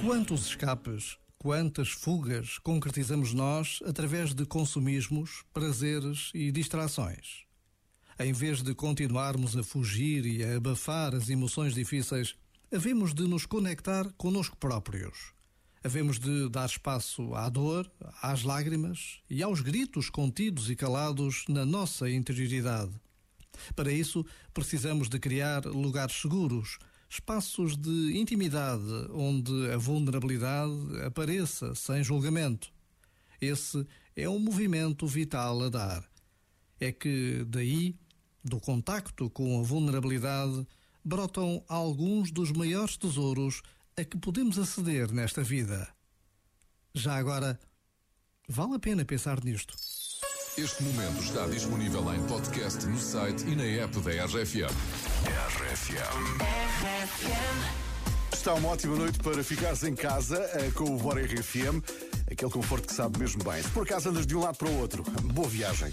Quantos escapes, quantas fugas concretizamos nós através de consumismos, prazeres e distrações? Em vez de continuarmos a fugir e a abafar as emoções difíceis, havemos de nos conectar conosco próprios. Havemos de dar espaço à dor, às lágrimas e aos gritos contidos e calados na nossa interioridade. Para isso, precisamos de criar lugares seguros, espaços de intimidade onde a vulnerabilidade apareça sem julgamento. Esse é um movimento vital a dar. É que daí, do contacto com a vulnerabilidade, brotam alguns dos maiores tesouros a que podemos aceder nesta vida. Já agora, vale a pena pensar nisto. Este momento está disponível em podcast no site e na app da RFM. RFM. Está uma ótima noite para ficares em casa uh, com o Bora RFM, aquele conforto que sabe mesmo bem. Se por acaso andas de um lado para o outro, boa viagem.